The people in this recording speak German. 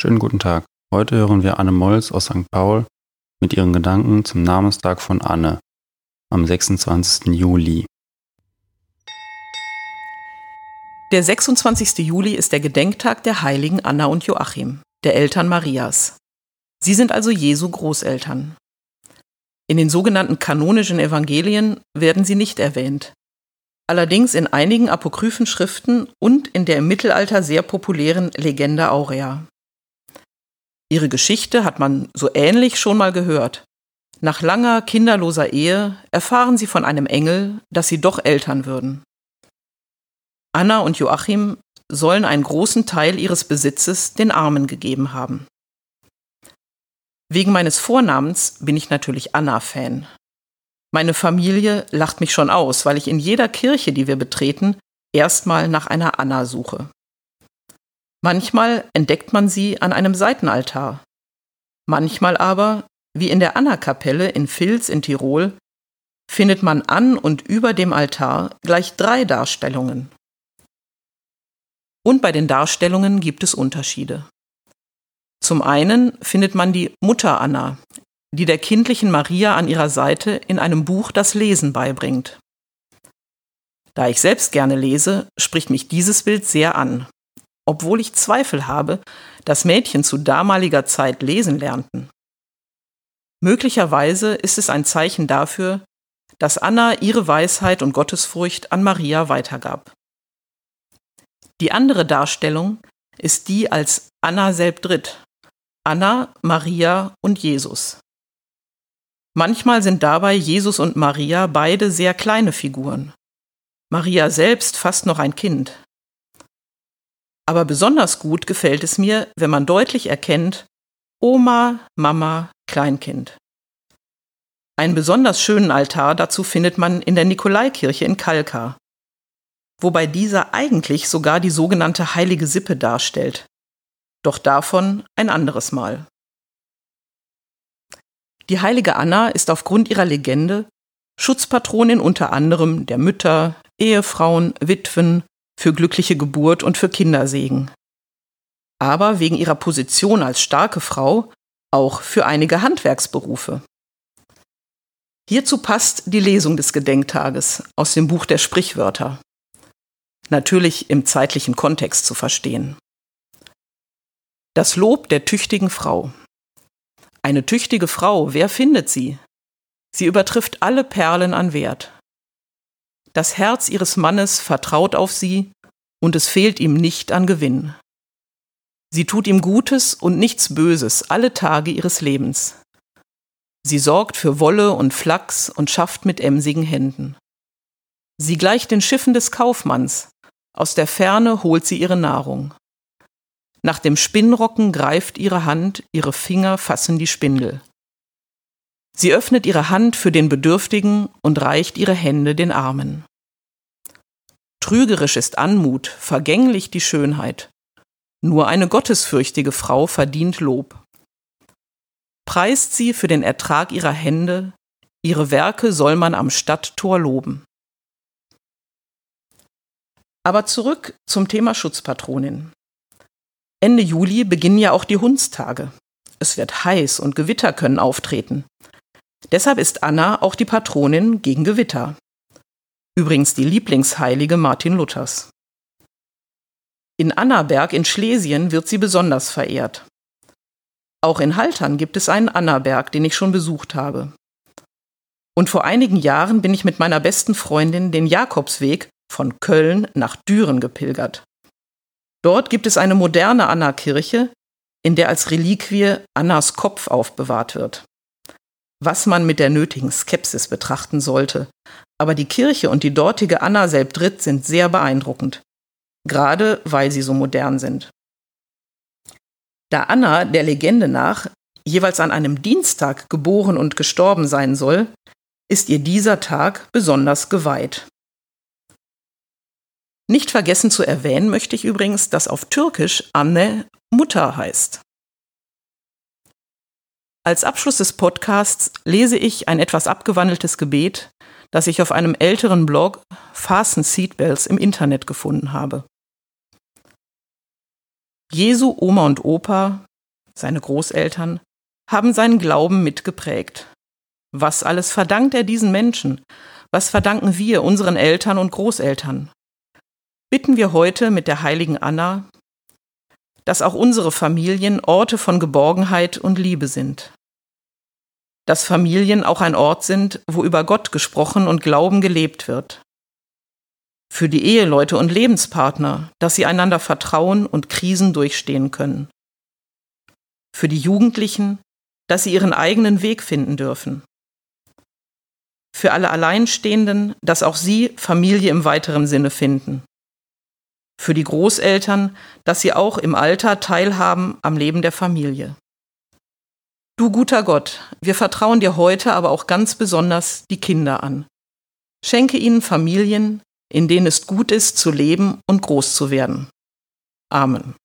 Schönen guten Tag. Heute hören wir Anne Molls aus St. Paul mit ihren Gedanken zum Namenstag von Anne am 26. Juli. Der 26. Juli ist der Gedenktag der Heiligen Anna und Joachim, der Eltern Marias. Sie sind also Jesu Großeltern. In den sogenannten kanonischen Evangelien werden sie nicht erwähnt. Allerdings in einigen apokryphen Schriften und in der im Mittelalter sehr populären Legende Aurea. Ihre Geschichte hat man so ähnlich schon mal gehört. Nach langer kinderloser Ehe erfahren sie von einem Engel, dass sie doch Eltern würden. Anna und Joachim sollen einen großen Teil ihres Besitzes den Armen gegeben haben. Wegen meines Vornamens bin ich natürlich Anna-Fan. Meine Familie lacht mich schon aus, weil ich in jeder Kirche, die wir betreten, erstmal nach einer Anna suche. Manchmal entdeckt man sie an einem Seitenaltar. Manchmal aber, wie in der Anna-Kapelle in Vils in Tirol, findet man an und über dem Altar gleich drei Darstellungen. Und bei den Darstellungen gibt es Unterschiede. Zum einen findet man die Mutter Anna, die der kindlichen Maria an ihrer Seite in einem Buch das Lesen beibringt. Da ich selbst gerne lese, spricht mich dieses Bild sehr an obwohl ich Zweifel habe, dass Mädchen zu damaliger Zeit lesen lernten. Möglicherweise ist es ein Zeichen dafür, dass Anna ihre Weisheit und Gottesfurcht an Maria weitergab. Die andere Darstellung ist die als Anna selbdritt, Anna, Maria und Jesus. Manchmal sind dabei Jesus und Maria beide sehr kleine Figuren. Maria selbst fast noch ein Kind. Aber besonders gut gefällt es mir, wenn man deutlich erkennt, Oma, Mama, Kleinkind. Einen besonders schönen Altar dazu findet man in der Nikolaikirche in Kalkar, wobei dieser eigentlich sogar die sogenannte heilige Sippe darstellt. Doch davon ein anderes Mal. Die heilige Anna ist aufgrund ihrer Legende Schutzpatronin unter anderem der Mütter, Ehefrauen, Witwen, für glückliche Geburt und für Kindersegen. Aber wegen ihrer Position als starke Frau auch für einige Handwerksberufe. Hierzu passt die Lesung des Gedenktages aus dem Buch der Sprichwörter. Natürlich im zeitlichen Kontext zu verstehen. Das Lob der tüchtigen Frau. Eine tüchtige Frau, wer findet sie? Sie übertrifft alle Perlen an Wert. Das Herz ihres Mannes vertraut auf sie, und es fehlt ihm nicht an Gewinn. Sie tut ihm Gutes und nichts Böses alle Tage ihres Lebens. Sie sorgt für Wolle und Flachs und schafft mit emsigen Händen. Sie gleicht den Schiffen des Kaufmanns, aus der Ferne holt sie ihre Nahrung. Nach dem Spinnrocken greift ihre Hand, ihre Finger fassen die Spindel. Sie öffnet ihre Hand für den Bedürftigen und reicht ihre Hände den Armen. Trügerisch ist Anmut, vergänglich die Schönheit. Nur eine gottesfürchtige Frau verdient Lob. Preist sie für den Ertrag ihrer Hände, ihre Werke soll man am Stadttor loben. Aber zurück zum Thema Schutzpatronin. Ende Juli beginnen ja auch die Hundstage. Es wird heiß und Gewitter können auftreten. Deshalb ist Anna auch die Patronin gegen Gewitter. Übrigens die Lieblingsheilige Martin Luthers. In Annaberg in Schlesien wird sie besonders verehrt. Auch in Haltern gibt es einen Annaberg, den ich schon besucht habe. Und vor einigen Jahren bin ich mit meiner besten Freundin den Jakobsweg von Köln nach Düren gepilgert. Dort gibt es eine moderne Anna-Kirche, in der als Reliquie Annas Kopf aufbewahrt wird was man mit der nötigen Skepsis betrachten sollte. Aber die Kirche und die dortige Anna Selbdritt sind sehr beeindruckend, gerade weil sie so modern sind. Da Anna der Legende nach jeweils an einem Dienstag geboren und gestorben sein soll, ist ihr dieser Tag besonders geweiht. Nicht vergessen zu erwähnen möchte ich übrigens, dass auf Türkisch Anne Mutter heißt. Als Abschluss des Podcasts lese ich ein etwas abgewandeltes Gebet, das ich auf einem älteren Blog Fasten Seatbelts im Internet gefunden habe. Jesu Oma und Opa, seine Großeltern, haben seinen Glauben mitgeprägt. Was alles verdankt er diesen Menschen? Was verdanken wir unseren Eltern und Großeltern? Bitten wir heute mit der heiligen Anna, dass auch unsere Familien Orte von Geborgenheit und Liebe sind. Dass Familien auch ein Ort sind, wo über Gott gesprochen und Glauben gelebt wird. Für die Eheleute und Lebenspartner, dass sie einander vertrauen und Krisen durchstehen können. Für die Jugendlichen, dass sie ihren eigenen Weg finden dürfen für alle Alleinstehenden, dass auch sie Familie im weiteren Sinne finden. Für die Großeltern, dass sie auch im Alter teilhaben am Leben der Familie. Du guter Gott, wir vertrauen dir heute aber auch ganz besonders die Kinder an. Schenke ihnen Familien, in denen es gut ist zu leben und groß zu werden. Amen.